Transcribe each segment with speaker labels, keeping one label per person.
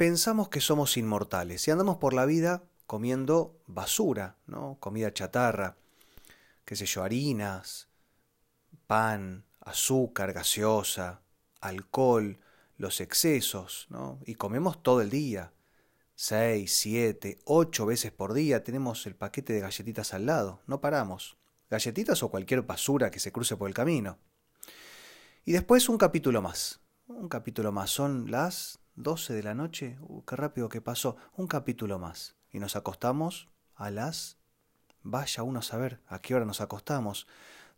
Speaker 1: pensamos que somos inmortales y andamos por la vida comiendo basura, ¿no? Comida chatarra, qué sé yo, harinas, pan, azúcar, gaseosa, alcohol, los excesos, ¿no? Y comemos todo el día. Seis, siete, ocho veces por día tenemos el paquete de galletitas al lado, no paramos. Galletitas o cualquier basura que se cruce por el camino. Y después un capítulo más. Un capítulo más. Son las 12 de la noche. Uh, qué rápido que pasó. Un capítulo más. Y nos acostamos a las... Vaya uno a saber a qué hora nos acostamos.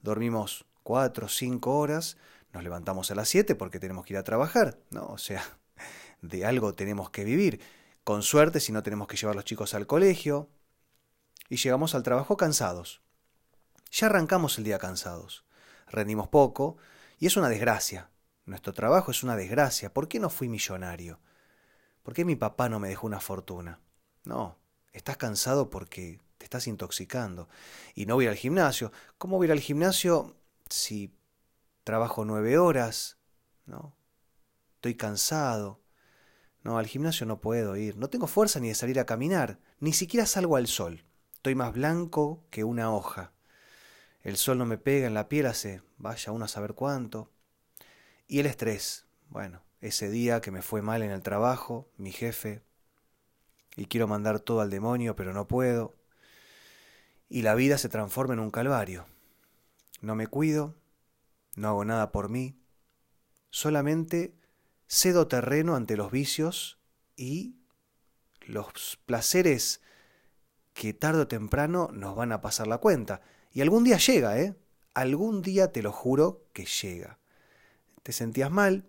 Speaker 1: Dormimos cuatro, cinco horas. Nos levantamos a las 7 porque tenemos que ir a trabajar. ¿no? O sea, de algo tenemos que vivir. Con suerte si no tenemos que llevar a los chicos al colegio. Y llegamos al trabajo cansados. Ya arrancamos el día cansados. Rendimos poco y es una desgracia. Nuestro trabajo es una desgracia. ¿Por qué no fui millonario? ¿Por qué mi papá no me dejó una fortuna? No, estás cansado porque te estás intoxicando. Y no voy al gimnasio. ¿Cómo voy al gimnasio si trabajo nueve horas? ¿No? Estoy cansado. No, al gimnasio no puedo ir. No tengo fuerza ni de salir a caminar. Ni siquiera salgo al sol. Estoy más blanco que una hoja. El sol no me pega en la piel hace, vaya uno a saber cuánto. Y el estrés, bueno, ese día que me fue mal en el trabajo, mi jefe, y quiero mandar todo al demonio, pero no puedo. Y la vida se transforma en un calvario. No me cuido, no hago nada por mí, solamente cedo terreno ante los vicios y los placeres que tarde o temprano nos van a pasar la cuenta. Y algún día llega, ¿eh? Algún día te lo juro que llega. Te sentías mal,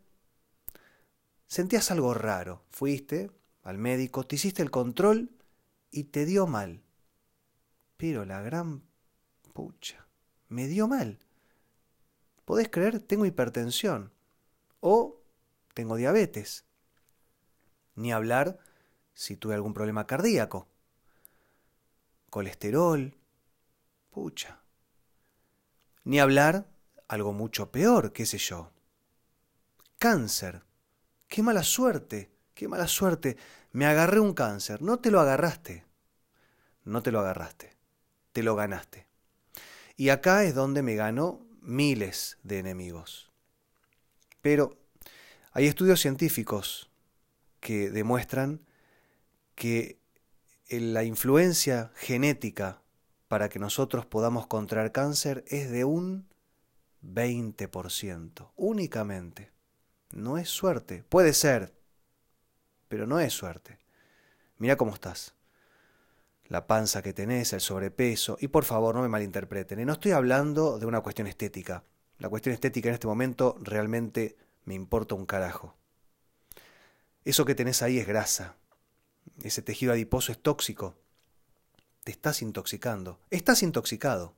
Speaker 1: sentías algo raro, fuiste al médico, te hiciste el control y te dio mal. Pero la gran pucha, me dio mal. ¿Podés creer? Tengo hipertensión. O tengo diabetes. Ni hablar si tuve algún problema cardíaco. Colesterol, Pucha. Ni hablar algo mucho peor, qué sé yo. Cáncer. Qué mala suerte, qué mala suerte. Me agarré un cáncer. No te lo agarraste. No te lo agarraste. Te lo ganaste. Y acá es donde me gano miles de enemigos. Pero hay estudios científicos que demuestran que la influencia genética para que nosotros podamos contraer cáncer es de un 20%, únicamente. No es suerte, puede ser, pero no es suerte. Mira cómo estás. La panza que tenés, el sobrepeso, y por favor no me malinterpreten, ¿eh? no estoy hablando de una cuestión estética. La cuestión estética en este momento realmente me importa un carajo. Eso que tenés ahí es grasa. Ese tejido adiposo es tóxico te estás intoxicando. Estás intoxicado.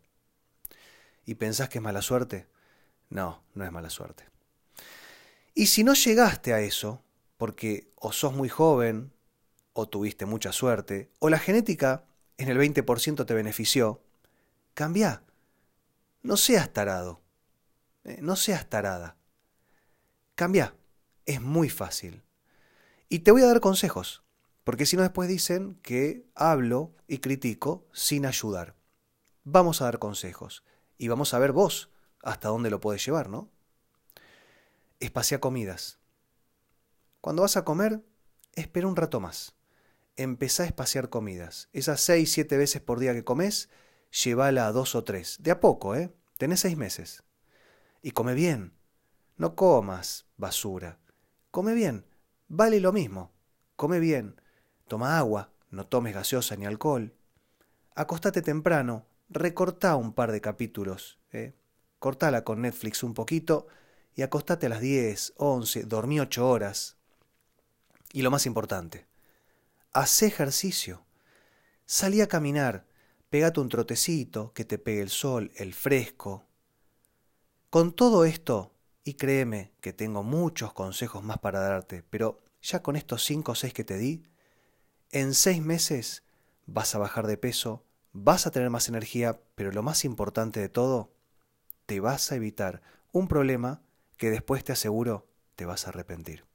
Speaker 1: ¿Y pensás que es mala suerte? No, no es mala suerte. Y si no llegaste a eso, porque o sos muy joven, o tuviste mucha suerte, o la genética en el 20% te benefició, cambia. No seas tarado. Eh, no seas tarada. Cambia. Es muy fácil. Y te voy a dar consejos. Porque si no después dicen que hablo y critico sin ayudar. Vamos a dar consejos y vamos a ver vos hasta dónde lo puedes llevar, ¿no? Espacea comidas. Cuando vas a comer, espera un rato más. Empezá a espaciar comidas. Esas seis, siete veces por día que comes, llévala a dos o tres. De a poco, ¿eh? Tenés seis meses. Y come bien. No comas basura. Come bien. Vale lo mismo. Come bien. Toma agua, no tomes gaseosa ni alcohol. Acostate temprano, recortá un par de capítulos. ¿eh? Cortala con Netflix un poquito y acostate a las 10, 11, dormí 8 horas. Y lo más importante, haz ejercicio. Salí a caminar, pegate un trotecito, que te pegue el sol, el fresco. Con todo esto, y créeme que tengo muchos consejos más para darte, pero ya con estos 5 o 6 que te di, en seis meses vas a bajar de peso, vas a tener más energía, pero lo más importante de todo, te vas a evitar un problema que después te aseguro te vas a arrepentir.